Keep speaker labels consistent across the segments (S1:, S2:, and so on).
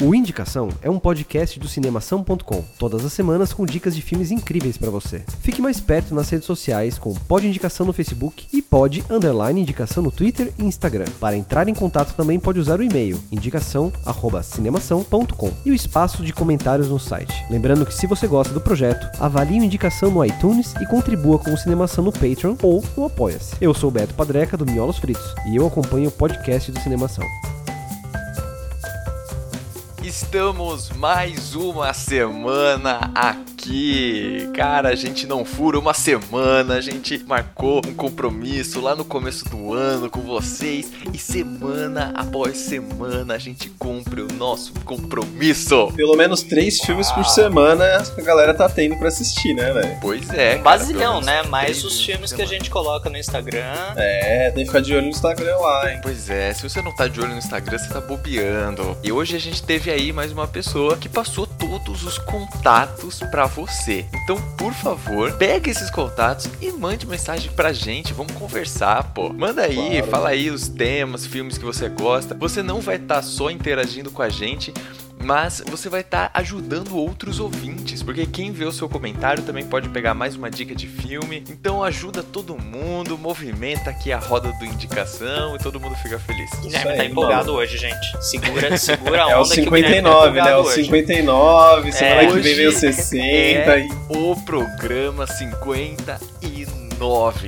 S1: O Indicação é um podcast do cinemação.com, todas as semanas com dicas de filmes incríveis pra você. Fique mais perto nas redes sociais com Pod Indicação no Facebook e Pod Underline Indicação no Twitter e Instagram. Para entrar em contato também pode usar o e-mail indicação@cinemação.com e o espaço de comentários no site. Lembrando que se você gosta do projeto, avalie o Indicação no iTunes e contribua com o Cinemação no Patreon ou no Apoia-se. Eu sou o Beto Padreca do Miolos Fritos e eu acompanho o podcast do Cinemação.
S2: Estamos mais uma semana aqui. Cara, a gente não fura uma semana, a gente marcou um compromisso lá no começo do ano com vocês e semana após semana a gente cumpre o nosso compromisso.
S3: Pelo menos três filmes por semana a galera tá tendo pra assistir, né, velho?
S2: Pois é, cara,
S4: Basilhão, né? Mais os filmes que a gente coloca no Instagram.
S3: É, tem que ficar de olho no Instagram lá, hein?
S2: Pois é, se você não tá de olho no Instagram, você tá bobeando. E hoje a gente teve aí mais uma pessoa que passou todos os contatos pra você. Então, por favor, pega esses contatos e mande mensagem pra gente. Vamos conversar, pô. Manda aí,
S3: Claro.
S2: fala aí os temas, filmes que você gosta. Você não vai estar só interagindo com a gente. Mas você vai estar ajudando outros ouvintes, porque quem vê o seu comentário também pode pegar mais uma dica de filme. Então ajuda todo mundo, movimenta aqui a roda do indicação e todo mundo fica feliz.
S4: Guilherme
S3: aí,
S4: tá empolgado
S3: mano.
S4: hoje, gente. Segura, segura a
S3: É o
S4: onda que o Guilherme tá
S3: 59, né?
S4: empolgado
S3: O
S4: hoje.
S3: 59, semana
S4: É,
S3: que vem vem o
S2: hoje
S3: 60
S2: é
S3: e.
S2: O programa 59,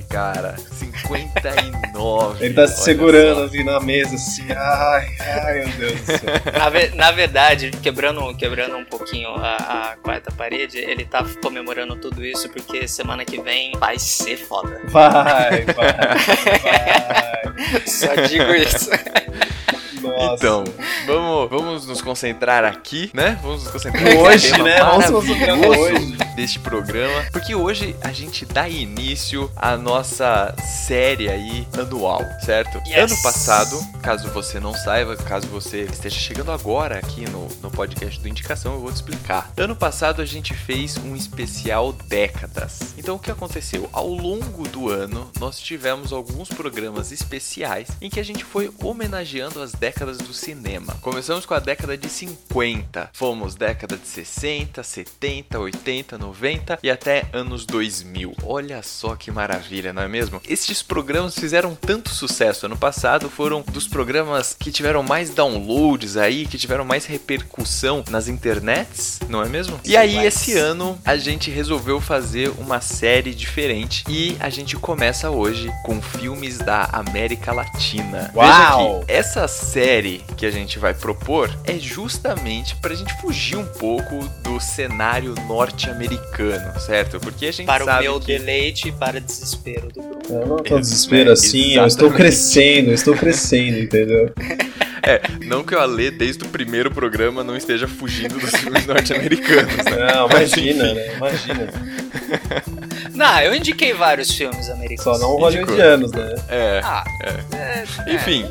S2: cara. 59.
S3: Ele tá se segurando assim na mesa, assim. Ai, ai, meu Deus do céu.
S4: Na, ve- na verdade, quebrando, quebrando um pouquinho a, a quarta parede, ele tá comemorando tudo isso porque semana que vem vai ser foda.
S3: Vai, vai, vai.
S4: Só digo isso.
S3: Nossa.
S2: Então, vamos, vamos nos concentrar aqui, né? Vamos nos concentrar
S3: Hoje,
S2: tema
S3: né? Vamos nos concentrar hoje.
S2: deste programa, porque hoje a gente dá início à nossa série aí anual, certo?
S4: Yes.
S2: Ano passado, caso você não saiba, caso você esteja chegando agora aqui no, no podcast do Indicação, eu vou te explicar. Ano passado a gente fez um especial décadas. Então o que aconteceu? Ao longo do ano, nós tivemos alguns programas especiais em que a gente foi homenageando as décadas do cinema. Começamos com a década de 50, fomos década de 60, 70, 80, 90 e até anos 2000. Olha só que maravilha, não é mesmo? Estes programas fizeram tanto sucesso ano passado, foram dos programas que tiveram mais downloads aí, que tiveram mais repercussão nas internets, não é mesmo? E aí esse ano a gente resolveu fazer uma série diferente e a gente começa hoje com filmes da América Latina.
S3: Uau!
S2: Veja que essa série que a gente vai propor é justamente pra gente fugir um pouco do cenário norte-americano, certo? Porque a gente
S4: Para o
S2: sabe
S4: meu
S2: que
S4: deleite e para o desespero do Bruno.
S3: Eu não tô
S2: É,
S3: desespero
S2: é,
S3: assim, eu estou crescendo, eu estou crescendo, entendeu?
S2: É, não que o Ale desde o primeiro programa não esteja fugindo dos filmes norte-americanos, né?
S3: Não, imagina, né? Imagina.
S4: Não, eu indiquei vários filmes americanos.
S3: Só não hollywoodianos, né?
S2: É.
S4: Ah, é, é.
S2: Enfim,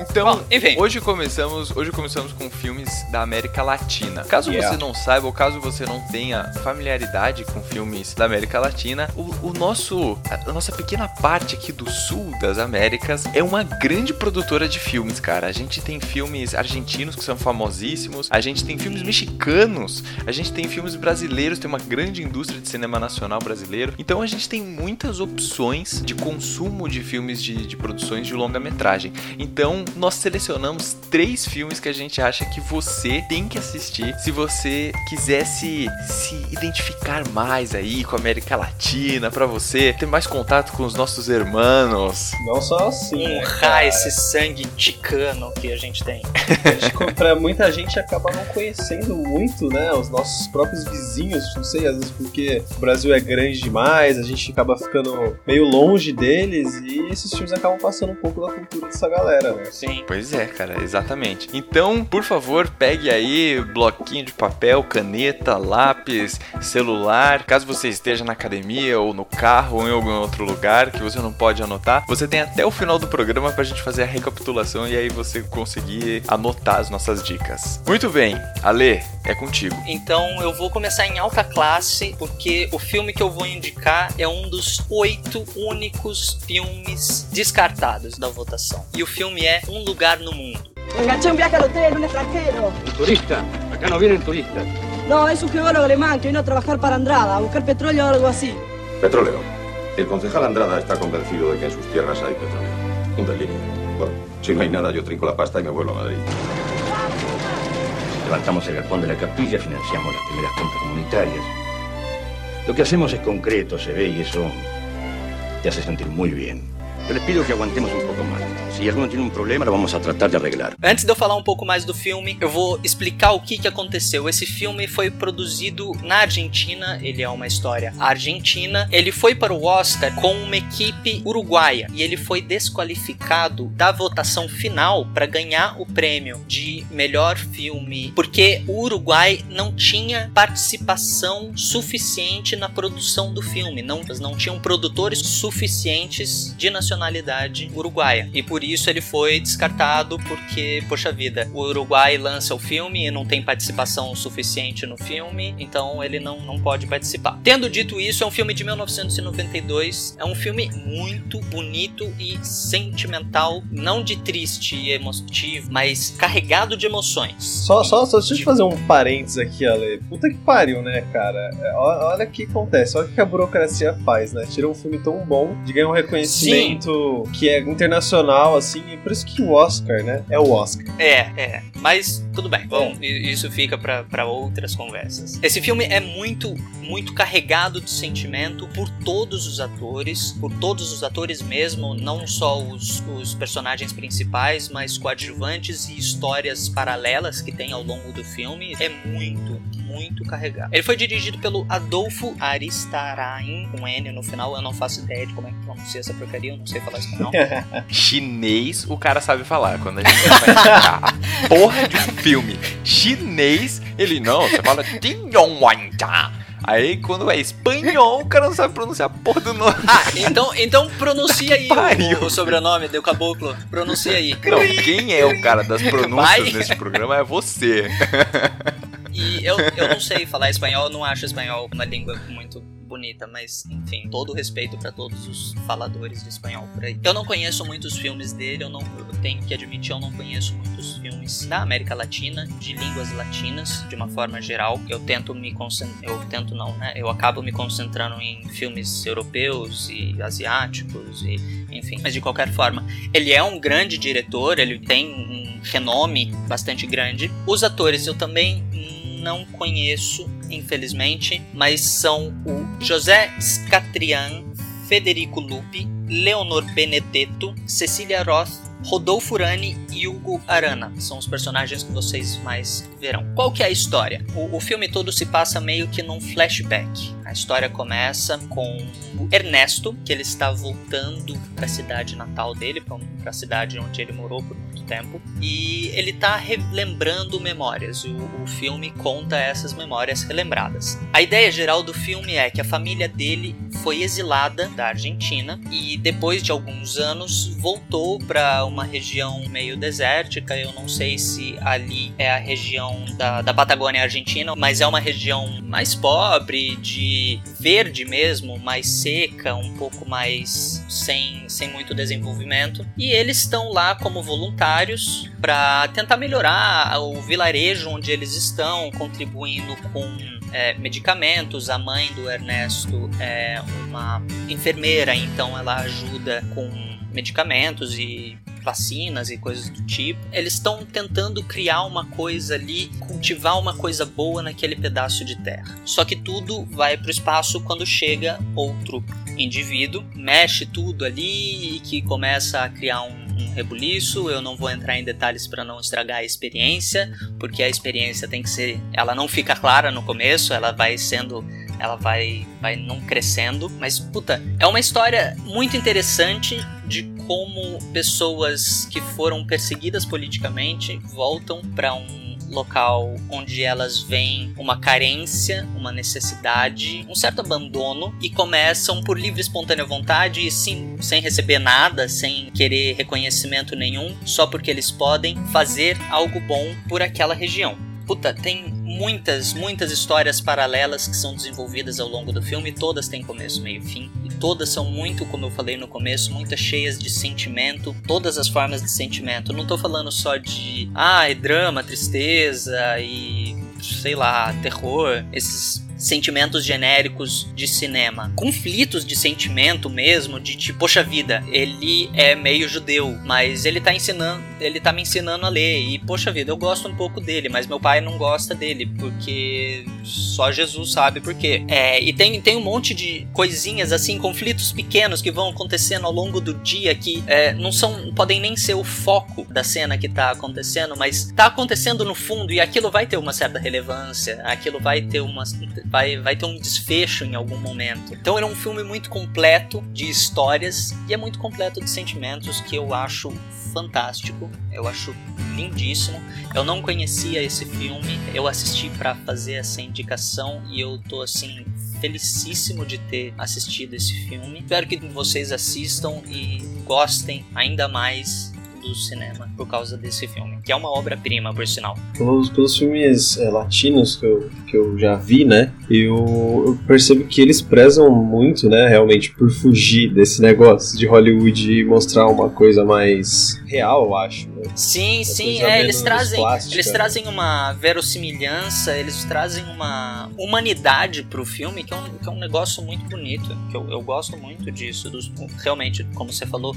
S2: então
S4: Bom, enfim.
S2: hoje começamos, hoje começamos com filmes da América Latina. Caso
S3: Yeah.
S2: você não saiba ou caso você não tenha familiaridade com filmes da América Latina, o, o nosso a nossa pequena parte aqui do sul das Américas é uma grande produtora de filmes, cara. A gente tem filmes argentinos que são famosíssimos, a gente tem filmes mexicanos, a gente tem filmes brasileiros, tem uma grande indústria de cinema nacional brasileiro. Então a gente tem muitas opções de consumo de filmes de, de produções de longa-metragem. Então nós selecionamos três filmes que a gente acha que você tem que assistir se você quiser se, identificar mais aí com a América Latina, pra você ter mais contato com os nossos irmãos.
S3: Não só assim. né,
S4: Honrar
S3: cara?
S4: esse sangue ticano que a gente tem.
S3: A gente, pra muita gente acaba não conhecendo muito, né? Os nossos próprios vizinhos, não sei, às vezes porque o Brasil é grande demais mais, a gente acaba ficando meio longe deles e esses filmes acabam passando um pouco da cultura dessa galera, né?
S4: Sim.
S2: Pois é, cara, exatamente. Então, por favor, pegue aí bloquinho de papel, caneta, lápis, celular. Caso você esteja na academia ou no carro ou em algum outro lugar que você não pode anotar, você tem até o final do programa pra gente fazer a recapitulação e aí você conseguir anotar as nossas dicas. Muito bem, Ale, é contigo.
S4: Então eu vou começar em alta classe, porque o filme que eu vou indicar é um dos oito únicos filmes descartados da votação. E o filme é Um Lugar no Mundo.
S5: Enganché un viaje al hotel, un extranjero.
S6: Un turista. Acá no vienen turistas.
S5: No, es un geólogo alemán que vino a trabajar para Andrada, a buscar petróleo o algo así.
S7: Petróleo. El concejal Andrada está convencido de que en sus tierras hay petróleo. Un delirio. Bueno, si no hay nada, yo trinco la pasta y me vuelvo a Madrid.
S6: Levantamos el galpón de la capilla, financiamos las primeras compras comunitarias. Lo que hacemos es concreto, se ve y eso te hace sentir muy bien. Yo les pido que aguantemos un poco más. Si alguno tiene un problema, vamos a tratar de arreglar.
S4: Antes de eu falar um pouco mais do filme, eu vou explicar o que, que aconteceu. Esse filme foi produzido na Argentina, ele é uma história argentina. Ele foi para o Oscar com uma equipe uruguaia e ele foi desqualificado da votação final para ganhar o prêmio de melhor filme, porque o Uruguai não tinha participação suficiente na produção do filme, não, não tinham produtores suficientes de nacionalidade uruguaia. E por isso ele foi descartado porque, poxa vida, o Uruguai lança o filme e não tem participação suficiente no filme, então ele não, não pode participar. Tendo dito isso, é um filme de 1992, é um filme muito bonito e sentimental, não de triste e emotivo, mas carregado de emoções.
S3: Só, só, só deixa eu te fazer um parênteses aqui, Ale. Puta que pariu, né, cara? É, Olha, o que acontece, olha o que a burocracia faz, né? Tira um filme tão bom de ganhar um reconhecimento que é internacional, assim, e por isso que o Oscar, né? É o Oscar.
S4: É, é. Mas tudo bem. Bom, isso fica pra pra outras conversas. Esse filme é muito, muito carregado de sentimento por todos os atores, por todos os atores mesmo, não só os, os personagens principais, mas coadjuvantes e histórias paralelas que tem ao longo do filme. É muito, muito carregado. Ele foi dirigido pelo Adolfo Aristarain, com N no final. Eu não faço ideia de como é que pronuncia essa porcaria, eu não sei falar espanhol.
S2: Chinês, o cara sabe falar. Quando a gente vai a porra de um filme chinês, ele não, você fala Tingyongwanja. Aí quando é espanhol, o cara não sabe pronunciar a porra do nome.
S4: Ah, então, então pronuncia aí
S2: Pariu.
S4: o, o sobrenome do caboclo. Pronuncia aí.
S2: Não, quem é o cara das pronúncias
S4: Vai.
S2: nesse programa é você.
S4: E eu, eu não sei falar espanhol, não acho espanhol uma língua muito bonita, mas enfim, todo respeito pra todos os faladores de espanhol por aí. Eu não conheço muitos filmes dele, eu não eu tenho que admitir, eu não conheço muitos filmes da América Latina, de línguas latinas, de uma forma geral. Eu tento me concentrar, eu tento não, né? Eu acabo me concentrando em filmes europeus e asiáticos e enfim, mas de qualquer forma, ele é um grande diretor, ele tem um renome bastante grande. Os atores eu também não conheço, infelizmente, mas são o José Scatrian, Federico Lupi, Leonor Benedetto, Cecília Roth, Rodolfo Urani e Hugo Arana. São os personagens que vocês mais verão. Qual que é a história? O, o filme todo se passa meio que num flashback. A história começa com Ernesto, que ele está voltando para a cidade natal dele, para a cidade onde ele morou por muito tempo, e ele está relembrando memórias. O, o filme conta essas memórias relembradas. A ideia geral do filme é que a família dele foi exilada da Argentina e depois de alguns anos voltou para uma região meio desértica. Eu não sei se ali é a região da, da Patagônia Argentina, mas é uma região mais pobre, de verde mesmo, mais seca, um pouco mais sem, sem muito desenvolvimento. E eles estão lá como voluntários para tentar melhorar o vilarejo onde eles estão, contribuindo com é, medicamentos. A mãe do Ernesto é uma enfermeira, então ela ajuda com medicamentos e vacinas e coisas do tipo. Eles estão tentando criar uma coisa ali, cultivar uma coisa boa naquele pedaço de terra. Só que tudo vai para o espaço quando chega outro indivíduo, mexe tudo ali e que começa a criar um, um rebuliço. Eu não vou entrar em detalhes para não estragar a experiência, porque a experiência tem que ser, ela não fica clara no começo, ela vai sendo ela vai, vai não crescendo. Mas, puta, é uma história muito interessante de como pessoas que foram perseguidas politicamente voltam para um local onde elas veem uma carência, uma necessidade, um certo abandono e começam por livre e espontânea vontade e sim, sem receber nada, sem querer reconhecimento nenhum, só porque eles podem fazer algo bom por aquela região. Puta, tem muitas, muitas histórias paralelas que são desenvolvidas ao longo do filme, todas têm começo, meio e fim, e todas são muito, como eu falei no começo, muitas cheias de sentimento, todas as formas de sentimento. não tô falando só de, ah, é drama, tristeza e sei lá, terror, esses sentimentos genéricos de cinema. Conflitos de sentimento mesmo, de tipo, poxa vida, ele é meio judeu, mas ele tá ensinando, ele tá me ensinando a ler. E poxa vida, eu gosto um pouco dele, mas meu pai não gosta dele, porque só Jesus sabe por quê. É, e tem, tem um monte de coisinhas assim, conflitos pequenos que vão acontecendo ao longo do dia que é, não são, podem nem ser o foco da cena que tá acontecendo, mas tá acontecendo no fundo e aquilo vai ter uma certa relevância, aquilo vai ter uma vai, vai ter um desfecho em algum momento. Então ele é um filme muito completo de histórias e é muito completo de sentimentos que eu acho fantástico, eu acho lindíssimo. Eu não conhecia esse filme, eu assisti para fazer essa indicação e eu tô assim felicíssimo de ter assistido esse filme. Espero que vocês assistam e gostem ainda mais do cinema por causa desse filme, que é uma obra-prima, por sinal.
S3: Pelos, pelos filmes é, latinos que eu, que eu já vi, né, eu, eu, percebo que eles prezam muito, né, realmente, por fugir desse negócio de Hollywood e mostrar uma coisa mais real, eu acho.
S4: Sim, sim, é, eles trazem, plástica, eles né? trazem uma verossimilhança, eles trazem uma humanidade pro filme, que é um, que é um negócio muito bonito, que eu, eu gosto muito disso, dos, realmente, como você falou,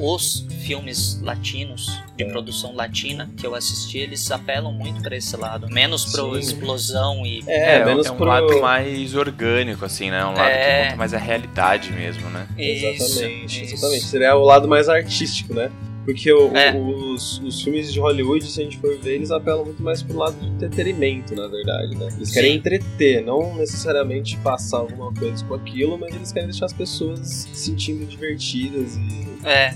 S4: os filmes latinos latinos, de é. produção latina, que eu assisti, eles apelam muito para esse lado. Menos pro Sim. explosão e.
S2: É, é, menos é um pro... lado mais orgânico, assim, né? Um lado é... que conta mais a realidade mesmo, né?
S3: Isso, exatamente, isso. exatamente. Seria o lado mais artístico, né? Porque o, é. os, os filmes de Hollywood, se a gente for ver, eles apelam muito mais pro lado de entretenimento, na verdade, né? Eles Sim. querem entreter, não necessariamente passar alguma coisa com aquilo, mas eles querem deixar as pessoas se sentindo divertidas e
S4: é.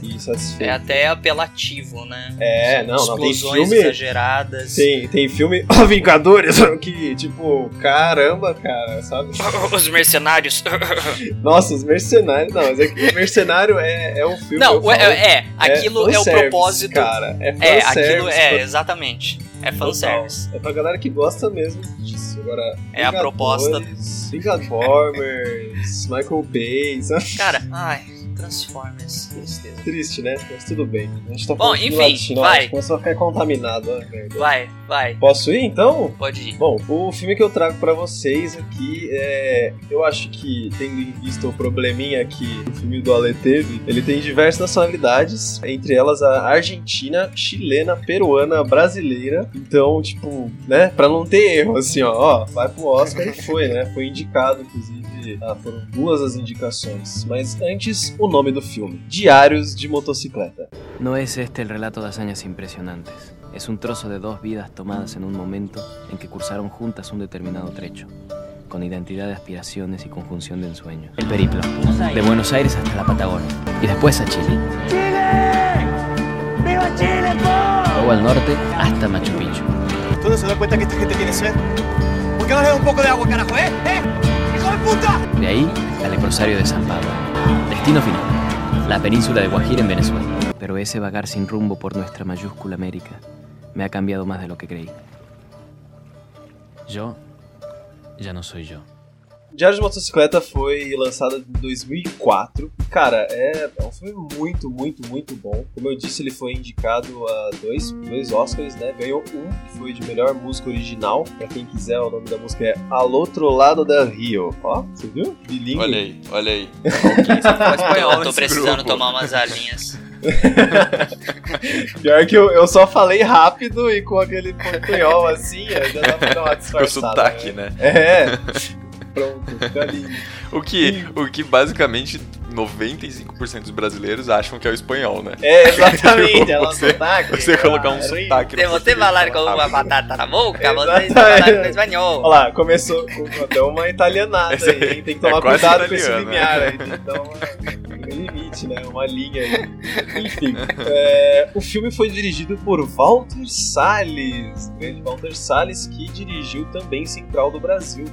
S4: É até apelativo, né?
S3: É, não, não, tem filme
S4: exageradas.
S3: Tem, tem filme Vingadores que, tipo, caramba, cara, sabe?
S4: Os mercenários.
S3: Nossa, os mercenários, não, mas é que o mercenário é, é um filme.
S4: Não, é, é, aquilo é, é o propósito.
S3: Cara, é
S4: É, aquilo é, pra... exatamente. É fanservice.
S3: É pra galera que gosta mesmo disso. Agora,
S4: é a proposta.
S3: Vingadores, Michael Bay?
S4: Cara, ai. Transformers. Tristeza.
S3: Triste, né? Mas tudo bem. A gente tá
S4: Bom, enfim, vai.
S3: Começou a ficar contaminado, né,
S4: Vai, vai.
S3: Posso ir, então?
S4: Pode ir.
S3: Bom, o filme que eu trago para vocês aqui é... Eu acho que, tendo em vista o probleminha que o filme do Ale teve, ele tem diversas nacionalidades, entre elas a argentina, chilena, peruana, brasileira. Então, tipo, né, pra não ter erro, assim, ó, ó vai pro Oscar e foi, né? Foi indicado, inclusive ah, foram duas as indicações. Mas antes, o nome do filme: Diários de Motocicleta.
S8: No es este el relato de hazañas impresionantes. Es un trozo de dos vidas tomadas en un momento en que cursaron juntas un determinado trecho, con identidad de aspiraciones y conjunción de ensueños. El periplo, de Buenos Aires hasta la Patagonia, y después a Chile. ¡Chile! ¡Viva Chile, Luego al norte hasta Machu Picchu.
S9: ¿Tú no se da cuenta que esta gente tiene sed? ¿Por qué no le da un poco de agua, carajo, eh? ¿Eh?
S8: De ahí al leprosario de San Pablo. Destino final, la península de Guajira en Venezuela. Pero ese vagar sin rumbo por nuestra mayúscula América me ha cambiado más de lo que creí. Yo ya no soy yo.
S3: Diário de Motocicleta foi lançado em 2004. Cara, é, é um filme muito, muito, muito bom. Como eu disse, ele foi indicado a dois, dois Oscars, né? Ganhou um, que foi de melhor música original. Pra quem quiser, o nome da música é Al Outro Lado da Rio. Ó, você viu?
S2: Bilingue. Olha aí, olha aí.
S4: espanhol, tô precisando grupo. tomar umas alinhas.
S3: Pior que eu, eu só falei rápido e com aquele portunhol assim, já dá pra dar uma disfarçada.
S2: Com sotaque, né?
S3: né? É. pronto, fica lindo.
S2: O que, o que basicamente 95% dos brasileiros acham que é o espanhol, né?
S3: É, exatamente. Ela
S2: Você-
S3: sotaque,
S2: Você colocar um sotaque no
S4: Se você falar com uma batata na boca, você falando em espanhol.
S3: Olha lá, começou com até uma italianada
S2: Esse
S3: aí, hein? Tem que
S2: é
S3: tomar
S2: quase
S3: cuidado com esse
S2: né?
S3: limiar aí. Uma, um limite, né? Uma linha aí. Enfim, é, o filme foi dirigido por Walter Salles, o grande Walter Salles, que dirigiu também Central do Brasil.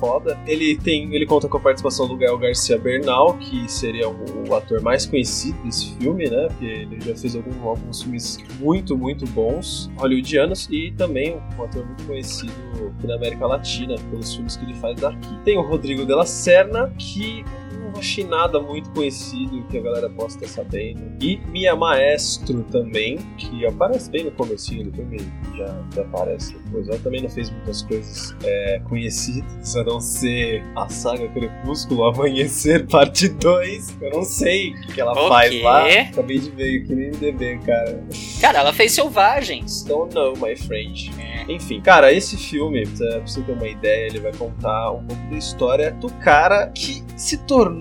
S3: Foda. Ele tem, ele conta com a participação do Gael Garcia Bernal, que seria o, o ator mais conhecido desse filme, né? Porque ele já fez algum- alguns filmes muito, muito bons, hollywoodianos, e também um ator muito conhecido aqui na América Latina, pelos filmes que ele faz daqui. Tem o Rodrigo de la Serna, que não achei nada muito conhecido que a galera possa estar sabendo. E Mia Maestro também, que aparece bem no comecinho do filme, já, já aparece depois. Ela também não fez muitas coisas é, conhecidas, a não ser a saga Crepúsculo, Amanhecer, parte 2. Eu não sei o que, que ela
S4: O
S3: faz
S4: quê?
S3: lá. Acabei de ver aqui no MDB, cara.
S4: Cara, ela fez Selvagens.
S3: Don't know, my friend. Enfim, cara, esse filme, pra você ter uma ideia, ele vai contar um pouco da história do cara que se tornou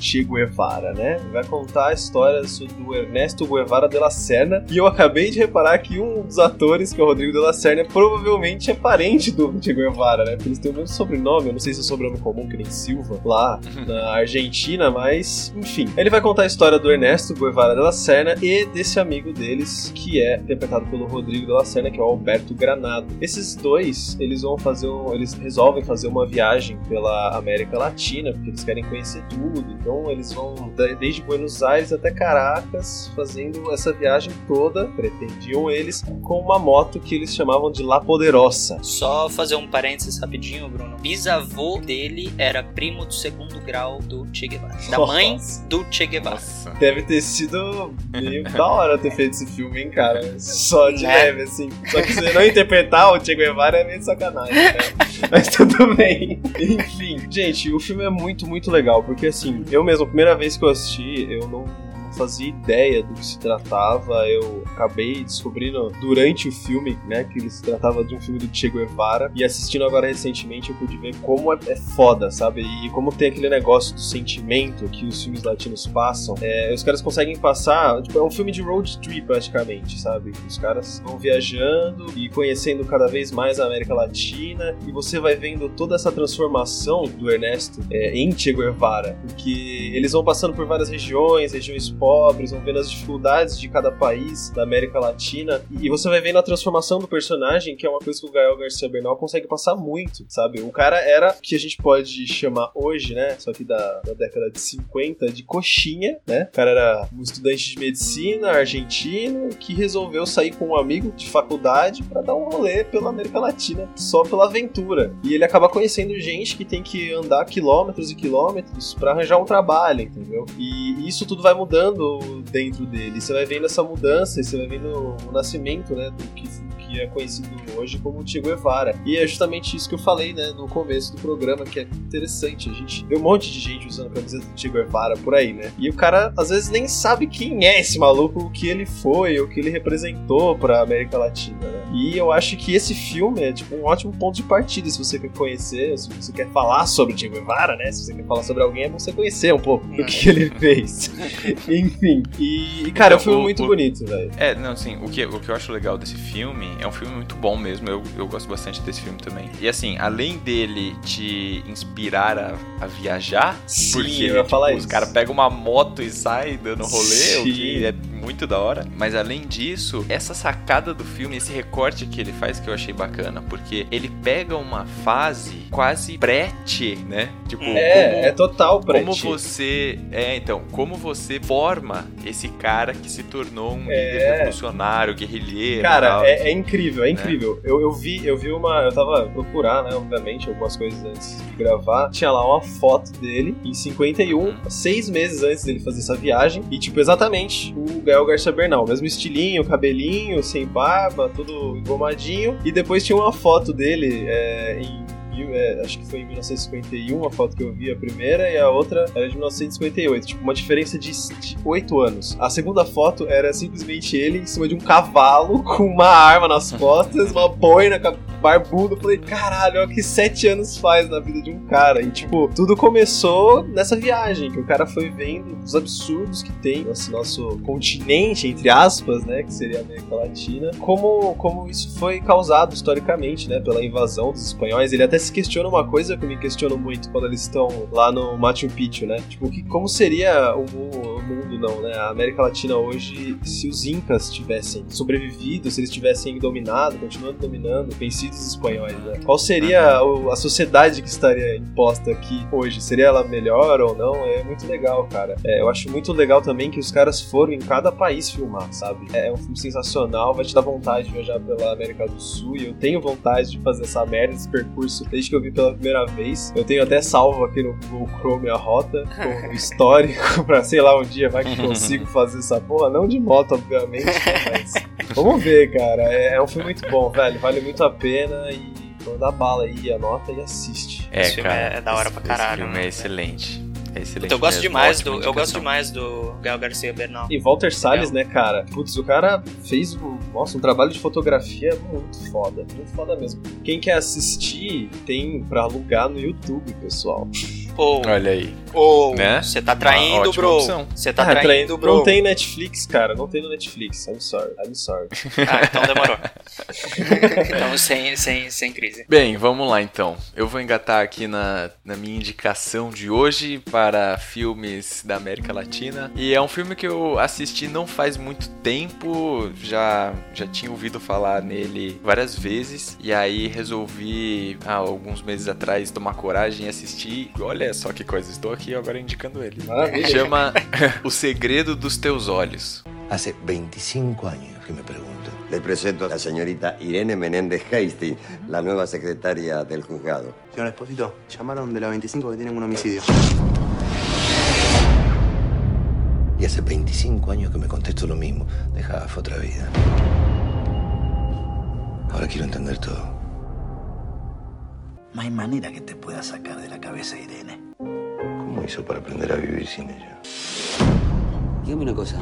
S3: Che Guevara, né? Vai contar a história do Ernesto Guevara de la Serna. E eu acabei de reparar que um dos atores, que é o Rodrigo de la Serna, provavelmente é parente do Che Guevara, né? Porque eles têm o mesmo sobrenome, eu não sei se é sobrenome comum, que nem Silva, lá na Argentina, mas enfim. Ele vai contar a história do Ernesto Guevara de la Serna e desse amigo deles, que é interpretado pelo Rodrigo de la Serna, que é o Alberto Granado. Esses dois, eles vão fazer um, eles resolvem fazer uma viagem pela América Latina, porque eles querem conhecer tudo. Então eles vão desde Buenos Aires até Caracas, fazendo essa viagem toda, pretendiam eles, com uma moto que eles chamavam de La Poderosa.
S4: Só fazer um parênteses rapidinho, Bruno. Bisavô dele era primo do segundo grau do Che Guevara. Da
S3: Nossa.
S4: mãe do Che Guevara.
S2: Nossa.
S3: Deve ter sido meio da hora ter feito esse filme, hein, cara? Só de
S4: Né?
S3: leve, assim. Só que você não interpretar o Che Guevara é meio sacanagem, né? Mas tudo bem. Enfim, gente, o filme é muito, muito legal, porque assim, eu mesmo, a primeira vez que eu assisti, eu não. Fazia ideia do que se tratava, eu acabei descobrindo durante o filme, né, que ele se tratava de um filme do Che Guevara, e assistindo agora recentemente eu pude ver como é, é foda, sabe? E como tem aquele negócio do sentimento que os filmes latinos passam, é, os caras conseguem passar, tipo, é um filme de road trip praticamente, sabe? Os caras vão viajando e conhecendo cada vez mais a América Latina. E você vai vendo toda essa transformação do Ernesto é, em Che Guevara, porque eles vão passando por várias regiões, regiões pobres, vão vendo as dificuldades de cada país da América Latina e você vai vendo a transformação do personagem, que é uma coisa que o Gael Garcia Bernal consegue passar muito, sabe? O cara era o que a gente pode chamar hoje, né? Só que da, da década de 50, de coxinha, né? O cara era um estudante de medicina argentino que resolveu sair com um amigo de faculdade para dar um rolê pela América Latina, só pela aventura. E ele acaba conhecendo gente que tem que andar quilômetros e quilômetros para arranjar um trabalho, entendeu? E isso tudo vai mudando dentro dele. Você vai vendo essa mudança, você vai vendo o nascimento, né, do que que é conhecido hoje como Che Guevara. E é justamente isso que eu falei, né, no começo do programa, que é interessante. A gente vê um monte de gente usando a camiseta do Che Guevara por aí, né? E o cara, às vezes, nem sabe quem é esse maluco, o que ele foi, o que ele representou pra América Latina? E eu acho que esse filme é, tipo, um ótimo ponto de partida, se você quer conhecer, se você quer falar sobre Che Guevara, né? Se você quer falar sobre alguém, é bom você conhecer um pouco do que ele fez. Enfim. E, cara, é um
S2: Então,
S3: filme
S2: o-
S3: muito
S2: o-
S3: bonito, velho.
S2: É, não, assim, o que, o que eu acho legal desse filme é um filme muito bom mesmo. Eu, eu gosto bastante desse filme também. E assim, além dele te inspirar a, a viajar,
S3: Sim,
S2: porque ele,
S3: ia falar
S2: tipo, os caras pegam uma moto e saem dando rolê, o
S3: Sim.
S2: que é muito da hora. Mas além disso, essa sacada do filme, esse recorte que ele faz que eu achei bacana, porque ele pega uma fase quase pré-te, né? Tipo,
S3: É,
S2: como-
S3: é total pra
S2: como você. É, então, como você forma esse cara que se tornou um
S3: É.
S2: líder revolucionário, guerrilheiro.
S3: Cara,
S2: tal.
S3: é, é incrível, é
S2: Né?
S3: incrível. Eu, eu vi, eu vi uma. Eu tava procurar, né, obviamente, algumas coisas antes de gravar. Tinha lá uma foto dele em 51,
S2: Uhum.
S3: seis meses antes dele fazer essa viagem. E, tipo, exatamente o Gael Garcia Bernal. Mesmo estilinho, cabelinho, sem barba, tudo engomadinho. E depois tinha uma foto dele é, em. é, acho que foi em 1951 a foto que eu vi, a primeira, e a outra era de 1958. Tipo, uma diferença de, de 8 anos. A segunda foto era simplesmente ele em cima de um cavalo com uma arma nas costas, uma boina, barbudo. Falei, caralho, olha o que sete anos faz na vida de um cara. E, tipo, tudo começou nessa viagem, que o cara foi vendo os absurdos que tem esse nosso continente, entre aspas, né, que seria a América Latina, como, como isso foi causado historicamente, né, pela invasão dos espanhóis. Ele até se questiona uma coisa que eu me questiono muito quando eles estão lá no Machu Picchu, né? Tipo, que, como seria o, o mundo, não, né? A América Latina hoje, se os incas tivessem sobrevivido, se eles tivessem dominado, continuando dominando, vencidos espanhóis, né? Qual seria a sociedade que estaria imposta aqui hoje? Seria ela melhor ou não? É muito legal, cara. É, eu acho muito legal também que os caras foram em cada país filmar, sabe? É um filme sensacional, vai te dar vontade de viajar pela América do Sul e eu tenho vontade de fazer essa merda, esse percurso desde que eu vi pela primeira vez. Eu tenho até salvo aqui no Google Chrome a rota, com o histórico, pra sei lá um dia vai que consigo fazer essa porra. Não de moto, obviamente, mas vamos ver, cara. É, é um filme muito bom, velho. Vale muito a pena e manda bala aí, anota e assiste.
S2: É,
S4: Esse filme
S2: cara.
S4: é da hora
S2: esse,
S4: pra caralho,
S2: Esse filme
S4: né,
S2: é excelente. É excelente.
S4: eu gosto
S2: mesmo,
S4: demais do. Eu gosto demais do Gael Garcia Bernal.
S3: E Walter Salles, né, cara? Putz, o cara fez um, nossa, um trabalho de fotografia muito foda. Muito foda mesmo. Quem quer assistir, tem pra alugar no YouTube, pessoal.
S4: Pô,
S2: Olha aí.
S4: ô,
S2: Né?
S4: você tá traindo, bro. Você tá
S3: Ah,
S4: traindo,
S3: trai-
S4: bro.
S3: Não tem Netflix, cara. Não tem no Netflix. I'm sorry. I'm sorry.
S4: Ah, então demorou. então sem, sem, sem crise.
S2: Bem, vamos lá então. Eu vou engatar aqui na, na minha indicação de hoje para filmes da América Latina. E é um filme que eu assisti não faz muito tempo, já, já tinha ouvido falar nele várias vezes. E aí resolvi, há alguns meses atrás, tomar coragem e assistir. Olha só que coisa, estou aqui agora indicando ele.
S3: Maravilha.
S2: Chama O Segredo dos Teus Olhos.
S10: Hace 25 años que me pregunto.
S11: Le presento a la señorita Irene Menéndez Hastings, la nueva secretaria del juzgado.
S12: Señor Esposito, llamaron de la 25 que tienen un homicidio.
S10: Y hace 25 años que me contesto lo mismo. Deja, fue otra vida. Ahora quiero entender todo.
S13: No hay manera que te pueda sacar de la cabeza, Irene.
S10: ¿Cómo hizo para aprender a vivir sin ella?
S13: Dígame una cosa.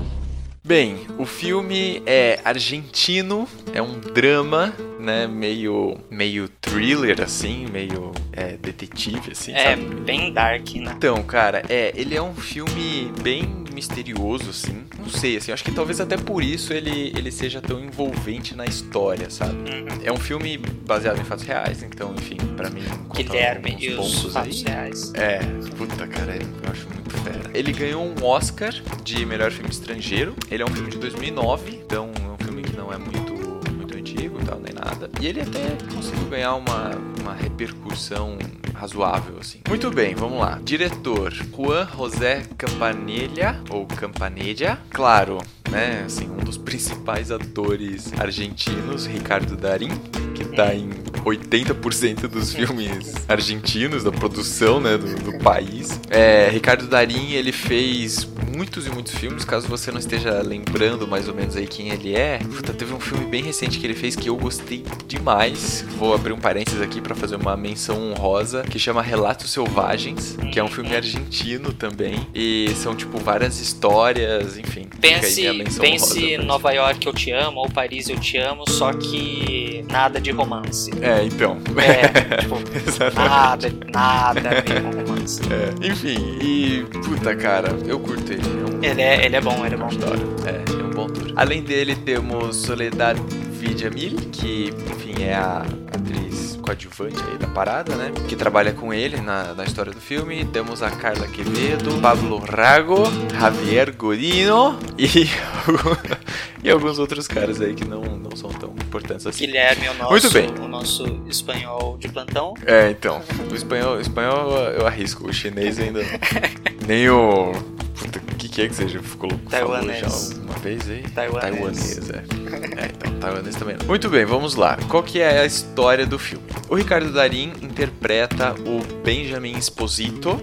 S2: Bem, o filme é argentino, é um drama, né, meio meio thriller assim, meio é, detetive assim,
S4: É,
S2: sabe?
S4: bem dark, né?
S2: Então, cara, é, ele é um filme bem misterioso assim. Não sei, assim, acho que talvez até por isso ele ele seja tão envolvente na história, sabe?
S4: Uhum.
S2: É um filme baseado em fatos reais, então, enfim, pra mim
S4: Guilherme e os fatos
S2: aí.
S4: reais.
S2: É, puta cara, eu acho muito fera. Ele ganhou um Oscar de melhor filme estrangeiro. Ele é um filme de 2009, então é um filme que não é muito muito antigo e tal, nem nada. E ele até conseguiu ganhar uma, uma repercussão razoável, assim. Muito bem, vamos lá. Diretor, Juan José Campanella, ou Campanella. Claro, né, assim, um dos principais atores argentinos, Ricardo Darín, que tá em 80% dos filmes argentinos, da produção, né, do, do país. É, Ricardo Darín, ele fez muitos e muitos filmes, caso você não esteja lembrando mais ou menos aí quem ele é. Puta, teve um filme bem recente que ele fez que eu gostei demais. Vou abrir um parênteses aqui para fazer uma menção honrosa, que chama Relatos Selvagens, que é um filme argentino também. E são, tipo, várias histórias, enfim.
S4: Pense, pense Nova York eu te amo ou Paris eu te amo, só que nada de romance.
S2: É, então.
S4: É, tipo, nada, nada com romance.
S2: É, enfim, e puta cara, eu curto ele. É um,
S4: Ele é, ele é bom, ele é bom.
S2: adoro. É, ele é um bom ator. Além dele, temos Soledad Vidjamil, que, enfim, é a atriz coadjuvante aí da parada, né? Que trabalha com ele na, na história do filme. Temos a Carla Quevedo, Pablo Rago, Javier Godino e, e alguns outros caras aí que não, não são tão importantes assim.
S4: Guilherme é o nosso,
S2: Muito bem.
S4: o nosso espanhol de plantão.
S2: É, então. O espanhol, o espanhol eu arrisco, o chinês ainda não. Nem o. Puta, o que, que é que já ficou falou
S4: Taiwanês.
S2: Vez aí?
S4: Taiwanês.
S2: Taiwanês, é. É, então, taiwanês também não. Muito bem, vamos lá. Qual que é a história do filme? O Ricardo Darín interpreta o Benjamin Esposito.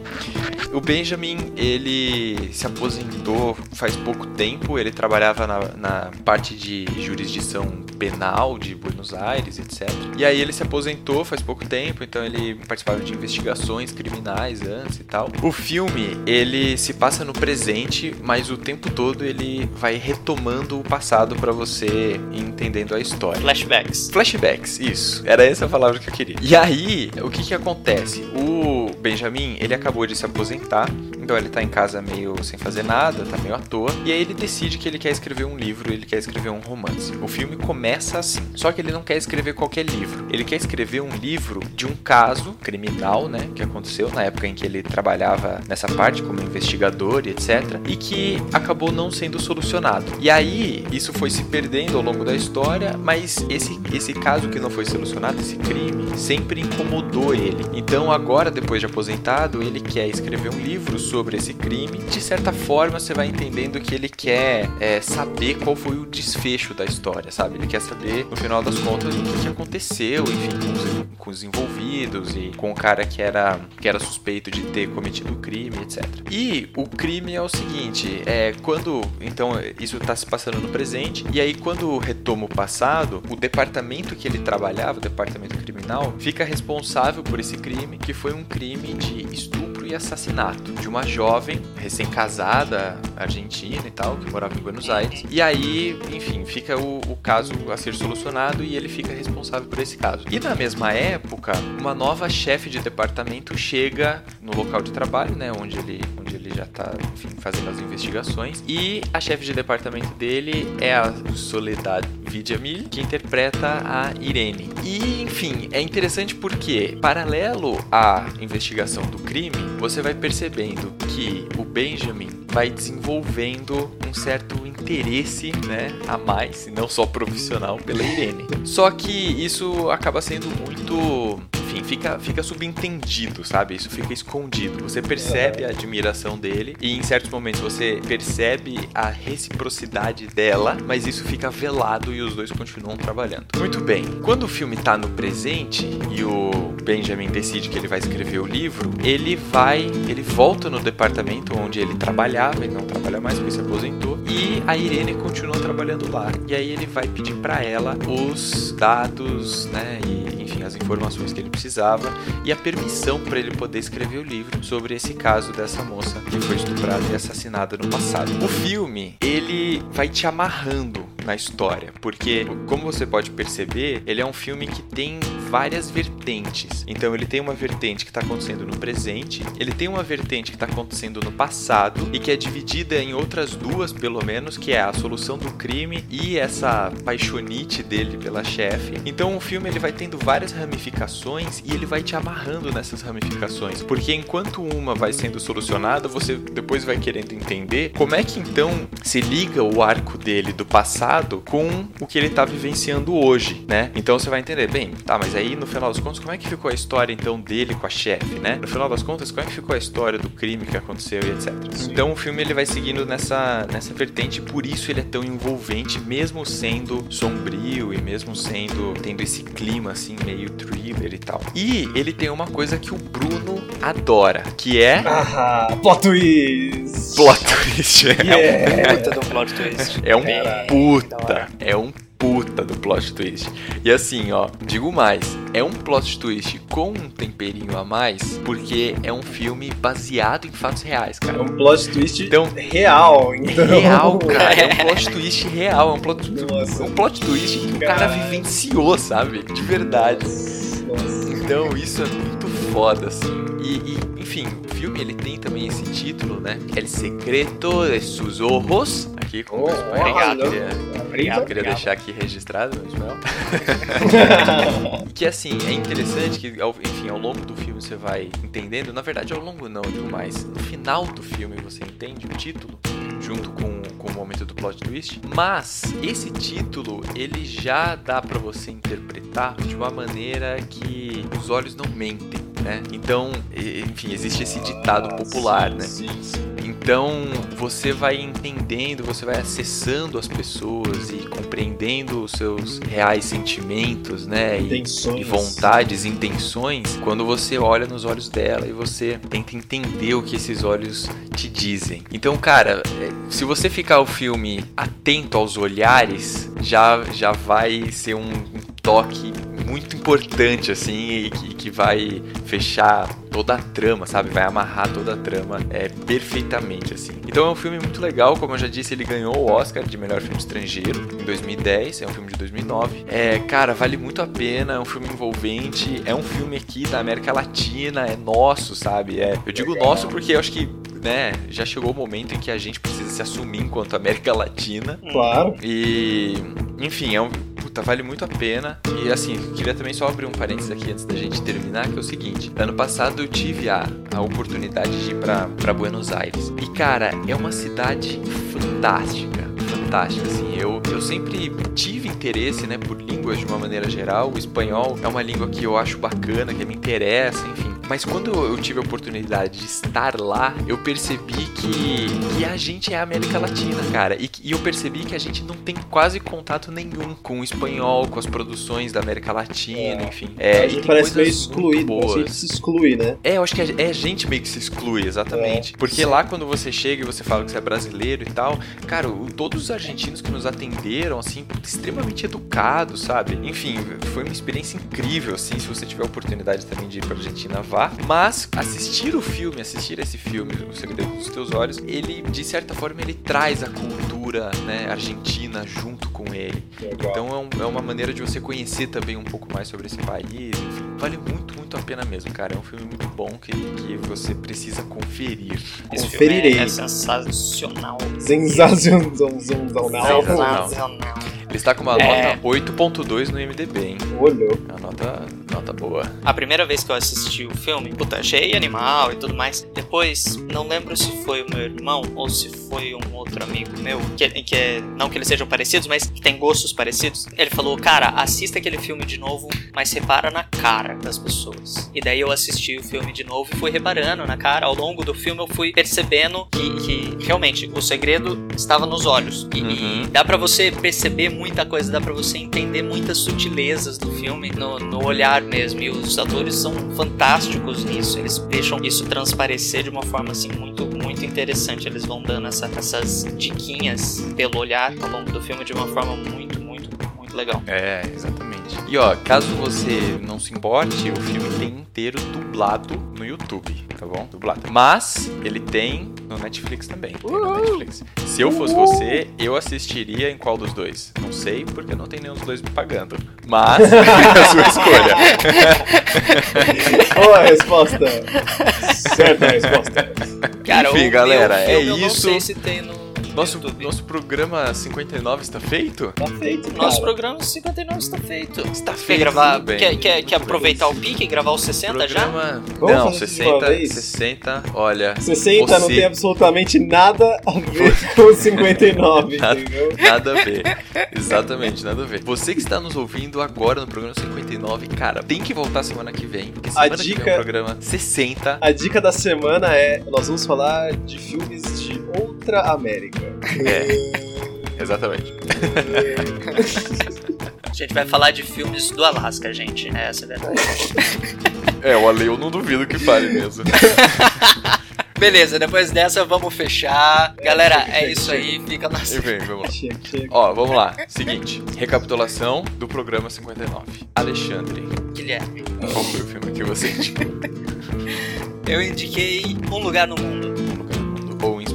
S2: O Benjamin, ele se aposentou faz pouco tempo, ele trabalhava na, na parte de jurisdição penal de Buenos Aires, etc. E aí ele se aposentou faz pouco tempo, então ele participava de investigações criminais antes e tal. O filme, ele se passa no presente, mas o tempo todo ele vai retomando o passado para você ir entendendo a história.
S4: Flashbacks.
S2: Flashbacks, isso. Era essa a palavra que eu queria. E aí, o que que acontece? O Benjamin, ele acabou de se aposentar, então ele tá em casa meio sem fazer nada, tá meio à toa, e aí ele decide que ele quer escrever um livro, ele quer escrever um romance. O filme começa assim, só que ele não quer escrever qualquer livro. Ele quer escrever um livro de um caso criminal, né, que aconteceu na época em que ele trabalhava nessa parte como investigador e etc, e que acabou não sendo solucionado. E aí, isso foi se perdendo ao longo da história, mas esse esse caso que não foi solucionado, esse crime, sempre incomodou ele. Então, agora depois de aposentado, ele quer escrever um livro sobre esse crime. De certa forma, você vai entendendo que ele quer é, saber qual foi o desfecho da história, sabe? Ele quer saber, no final das contas, o que, que aconteceu, enfim, com os, com os envolvidos e com o cara que era, que era suspeito de ter cometido o crime, etc. E o crime é o seguinte, é quando, então, isso está se passando no presente, e aí quando retoma o passado, o departamento que ele trabalhava, o departamento criminal, fica responsável por esse crime, que foi um crime de estupro e assassinato de uma jovem recém-casada argentina e tal, que morava em Buenos Aires. E aí, enfim, fica o, o, caso a ser solucionado e ele fica responsável por esse caso. E na mesma época, uma nova chefe de departamento chega no local de trabalho, né, onde ele, onde ele já tá, enfim, fazendo as investigações. E a chefe de departamento dele é a Soledad Vidjamil, que interpreta a Irene. E, enfim, é interessante porque, paralelo à investigação do crime, você vai percebendo que o Benjamin vai desenvolvendo um certo interesse, né, a mais, e não só profissional, pela Irene. Só que isso acaba sendo muito enfim, fica, fica subentendido, sabe? Isso fica escondido. Você percebe a admiração dele e em certos momentos você percebe a reciprocidade dela, mas isso fica velado e os dois continuam trabalhando. Muito bem. Quando o filme tá no presente e o Benjamin decide que ele vai escrever o livro, ele vai, ele volta no departamento onde ele trabalhava, ele não trabalha mais porque se aposentou, e a Irene continua trabalhando lá. E aí ele vai pedir para ela os dados, né, e enfim, as informações que ele precisava e a permissão para ele poder escrever o livro sobre esse caso dessa moça que foi estuprada e assassinada no passado. O filme, ele vai te amarrando na história, porque como você pode perceber, ele é um filme que tem várias vertentes. Então ele tem uma vertente que está acontecendo no presente, ele tem uma vertente que está acontecendo no passado e que é dividida em outras duas, pelo menos, que é a solução do crime e essa paixonite dele pela chefe. Então o filme ele vai tendo várias ramificações e ele vai te amarrando nessas ramificações, porque enquanto uma vai sendo solucionada, você depois vai querendo entender como é que então se liga o arco dele do passado com o que ele está vivenciando hoje, né? Então você vai entender, bem, tá, mas aí no final das contas, como é que ficou a história então dele com a chefe, né? No final das contas, como é que ficou a história do crime que aconteceu e etc. Sim. Então o filme ele vai seguindo nessa, nessa vertente, por isso ele é tão envolvente, mesmo sendo sombrio e mesmo sendo tendo esse clima assim meio thriller e tal. E ele tem uma coisa que o Bruno adora, que é
S3: ah, plot twist.
S2: Plot twist.
S4: Yeah. É um puta do plot twist.
S2: É um puta, é um puta do plot twist. E assim, ó, digo mais, é um plot twist com um temperinho a mais, porque é um filme baseado em fatos reais, cara.
S3: É um plot twist então, real, então.
S2: Real, cara. É um plot twist real, é um plot, Nossa. um plot twist que o cara vivenciou, sabe? De verdade. Nossa. Então, isso é foda, assim. E, e, enfim, o filme ele tem também esse título, né? El secreto de sus ojos. Aqui com
S4: oh, o Obrigado.
S2: Queria, obrigado, queria deixar aqui registrado no Ismael. que assim, é interessante que, enfim, ao longo do filme você vai entendendo. Na verdade, ao longo não, digo mais. No final do filme você entende o título, junto com, com o momento do plot twist. Mas esse título, ele já dá para você interpretar de uma maneira que os olhos não mentem né? Então, enfim, existe esse ditado popular, né? Então, você vai entendendo, você vai acessando as pessoas e compreendendo os seus reais sentimentos, né? E, e vontades, intenções, quando você olha nos olhos dela e você tenta entender o que esses olhos te dizem. Então, cara, é, se você ficar o filme atento aos olhares, já, já vai ser um, um toque muito importante, assim, e que, que vai fechar toda a trama, sabe? Vai amarrar toda a trama é, perfeitamente, assim. Então é um filme muito legal, como eu já disse, ele ganhou o Oscar de melhor filme estrangeiro em 2010, é um filme de 2009. É, cara, vale muito a pena, é um filme envolvente, é um filme aqui da América Latina, é nosso, sabe? É, eu digo nosso porque eu acho que né, já chegou o momento em que a gente precisa se assumir enquanto América Latina.
S3: Claro.
S2: E, enfim, é um, puta, vale muito a pena. E assim, queria também só abrir um parênteses aqui antes da gente terminar, que é o seguinte: ano passado eu tive a, a oportunidade de ir pra, pra Buenos Aires. E cara, é uma cidade fantástica. Fantástica, assim. Eu, eu sempre tive interesse, né, por línguas de uma maneira geral. O espanhol é uma língua que eu acho bacana, que me interessa, enfim. Mas quando eu tive a oportunidade de estar lá, eu percebi que, que a gente é a América Latina, cara. E, e eu percebi que a gente não tem quase contato nenhum com o espanhol, com as produções da América Latina,
S3: É.
S2: enfim. É,
S3: a gente parece meio excluído, a gente se exclui, né?
S2: É, eu acho que é, é a gente meio que se exclui, exatamente. Porque lá quando você chega e você fala que você é brasileiro e tal, cara, todos os argentinos que nos atenderam, assim, extremamente educados, sabe? Enfim, foi uma experiência incrível, assim, se você tiver a oportunidade também de ir pra Argentina, vá. Mas assistir o filme, assistir esse filme, O Segredo dos Teus Olhos, ele, de certa forma, ele traz a cultura, né, argentina junto com ele. Então é, um- é uma maneira de você conhecer também um pouco mais sobre esse país, enfim. Vale muito, muito a pena mesmo, cara. É um filme muito bom que, que você precisa conferir.
S4: Esse
S3: Conferirei.
S4: filme é, é sensacional.
S3: Sensacional.
S4: Sensacional.
S2: Ele está com uma
S4: É.
S2: nota 8.2 no MDB, hein?
S3: Olhou.
S2: É uma nota, nota boa.
S4: A primeira vez que eu assisti o filme, puta, achei animal e tudo mais. Depois, não lembro se foi o meu irmão ou se foi um outro amigo meu, que, que é, não que eles sejam parecidos, mas que tem gostos parecidos. Ele falou, cara, assista aquele filme de novo, mas repara na cara das pessoas. E daí eu assisti o filme de novo e fui reparando na cara. Ao longo do filme eu fui percebendo que, que realmente o segredo estava nos olhos. E, e dá pra você perceber muita coisa, dá pra você entender muitas sutilezas do filme no, no olhar mesmo. E os atores são fantásticos nisso. Eles deixam isso transparecer de uma forma assim muito, muito interessante. Eles vão dando essa- essas diquinhas pelo olhar ao longo do filme de uma forma muito, muito, muito legal.
S2: É, exatamente. E ó, caso você não se importe, o filme tem inteiro dublado no YouTube, tá bom? Dublado. Mas ele tem no Netflix também. No Netflix. Se eu fosse você, eu assistiria em qual dos dois? Não sei, porque não tem nenhum dos dois me pagando. Mas é a sua escolha.
S3: Boa resposta. Certa resposta.
S4: Cara,
S2: Enfim, galera,
S4: meu
S2: é
S4: Eu não
S2: isso.
S4: sei se tem no.
S2: Nosso, nosso programa 59 está feito?
S3: Tá feito,
S4: Nosso programa 59 está feito.
S2: Está
S4: Quer
S2: feito,
S4: gravar?
S2: tudo bem.
S4: Quer, quer, quer
S2: Tudo bem.
S4: aproveitar o pique e gravar os 60 já?
S2: Programa...
S3: Vamos
S2: Não,
S3: fazer isso de uma
S2: 60,
S3: vez?
S2: 60, olha.
S3: 60 não
S2: você-
S3: tem absolutamente nada a ver com 59,
S2: Nada,
S3: entendeu?
S2: nada a ver. Exatamente, nada a ver. Você que está nos ouvindo agora no programa 59, cara, tem que voltar semana que vem. Porque semana que
S3: dica-
S2: vem é o programa 60.
S3: A dica da semana é: nós vamos falar de filmes de outra América.
S2: É, exatamente.
S4: A gente vai falar de filmes do Alasca, gente. É essa a verdade.
S2: É, o Ale eu não duvido que fale mesmo.
S4: Beleza, depois dessa vamos fechar. Galera, é isso aí. Fica na
S2: E vem, vamos lá.
S3: Chega, chega.
S2: Ó, vamos lá. Seguinte, recapitulação do programa 59. Alexandre,
S4: Guilherme.
S2: qual foi o filme que você indicou?
S4: Eu indiquei Um Lugar no Mundo.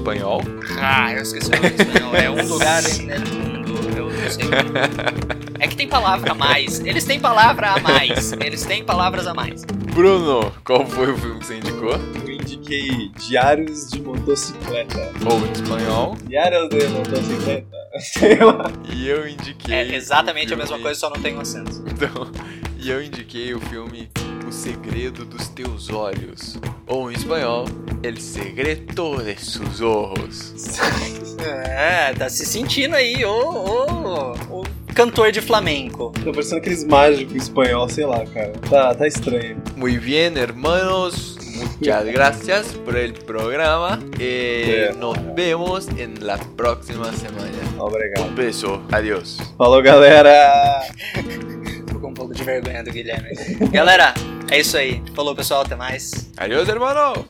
S2: Espanhol?
S4: Ah, eu esqueci o nome em espanhol. É Um Lugar no Mundo. Eu não sei. É que tem palavra a mais. Eles têm palavra a mais. Eles têm palavras a mais.
S2: Bruno, qual foi o filme que você indicou?
S3: Eu indiquei Diários de Motocicleta.
S2: Ou em espanhol?
S3: Diários de Motocicleta. Sei lá.
S2: E eu indiquei.
S4: É exatamente
S2: o
S4: a mesma coisa, só não tem um acento.
S2: Então, e eu indiquei o filme O Segredo dos Teus Olhos. Ou em espanhol, El Segredo de Sus Ojos.
S4: É, tá se sentindo aí, ô, ô, ô cantor de flamenco.
S3: Tô parecendo aqueles mágicos espanhol, sei lá, cara. Tá, tá estranho.
S2: Muy bien, hermanos. Muchas gracias por el programa. Eh,
S3: Yeah.
S2: Nos vemos en la próxima semana.
S3: Obrigado.
S2: Un beso. Adiós.
S3: Falou, galera!
S4: Um pouco de vergonha do Guilherme. Galera, é isso aí. Falou, pessoal, até mais.
S2: Adiós, hermano.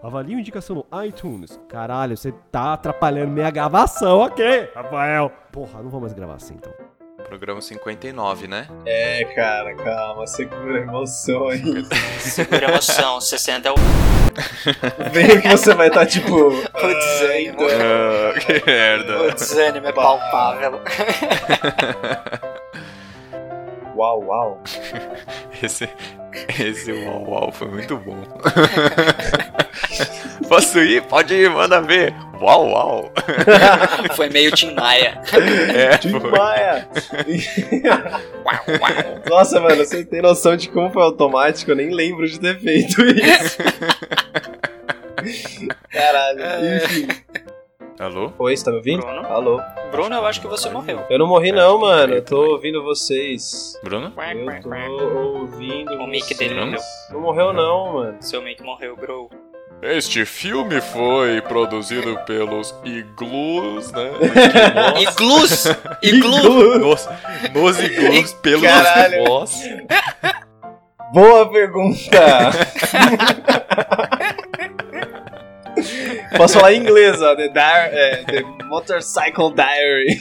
S1: avalie o indicação no iTunes. Caralho, você tá atrapalhando minha gravação, ok, Rafael. Porra, não vou mais gravar assim então.
S2: Programa 59, né?
S3: É, cara, calma, segura a emoção aí.
S4: Segura a emoção, 60 é o.
S3: Vem que você vai estar tá, tipo.
S4: O desânimo.
S2: Ah, que merda.
S4: O desânimo é palpável.
S3: Uau, uau.
S2: Esse, esse uau, uau foi muito bom. Posso ir? Pode ir, manda ver. Uau, uau.
S4: Foi meio Tim Maia.
S2: É,
S3: Tim
S2: foi.
S3: Maia. Nossa, mano, você tem noção de como foi automático? Eu nem lembro de ter feito isso. Caralho, enfim.
S2: Alô?
S3: Oi, você tá me ouvindo?
S4: Bruno?
S3: Alô.
S4: Bruno, eu acho que você morreu.
S3: Eu não morri não, mano. Eu tô ouvindo vocês.
S2: Bruno?
S3: Eu tô ouvindo
S4: O mic
S3: vocês.
S4: dele morreu.
S3: Não morreu não, mano.
S4: Seu mic morreu, bro.
S2: Este filme foi produzido pelos Iglus, né?
S4: Iglus! Iglu!
S2: Nos, nos Iglus, pelos
S3: Caralho.
S2: nós.
S3: Boa pergunta! Posso falar em inglês, ó. The, é, the Motorcycle Diary.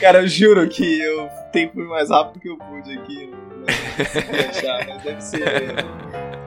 S3: Cara, eu juro que eu fui mais rápido que eu pude aqui. Não consegui deixar, mas deve ser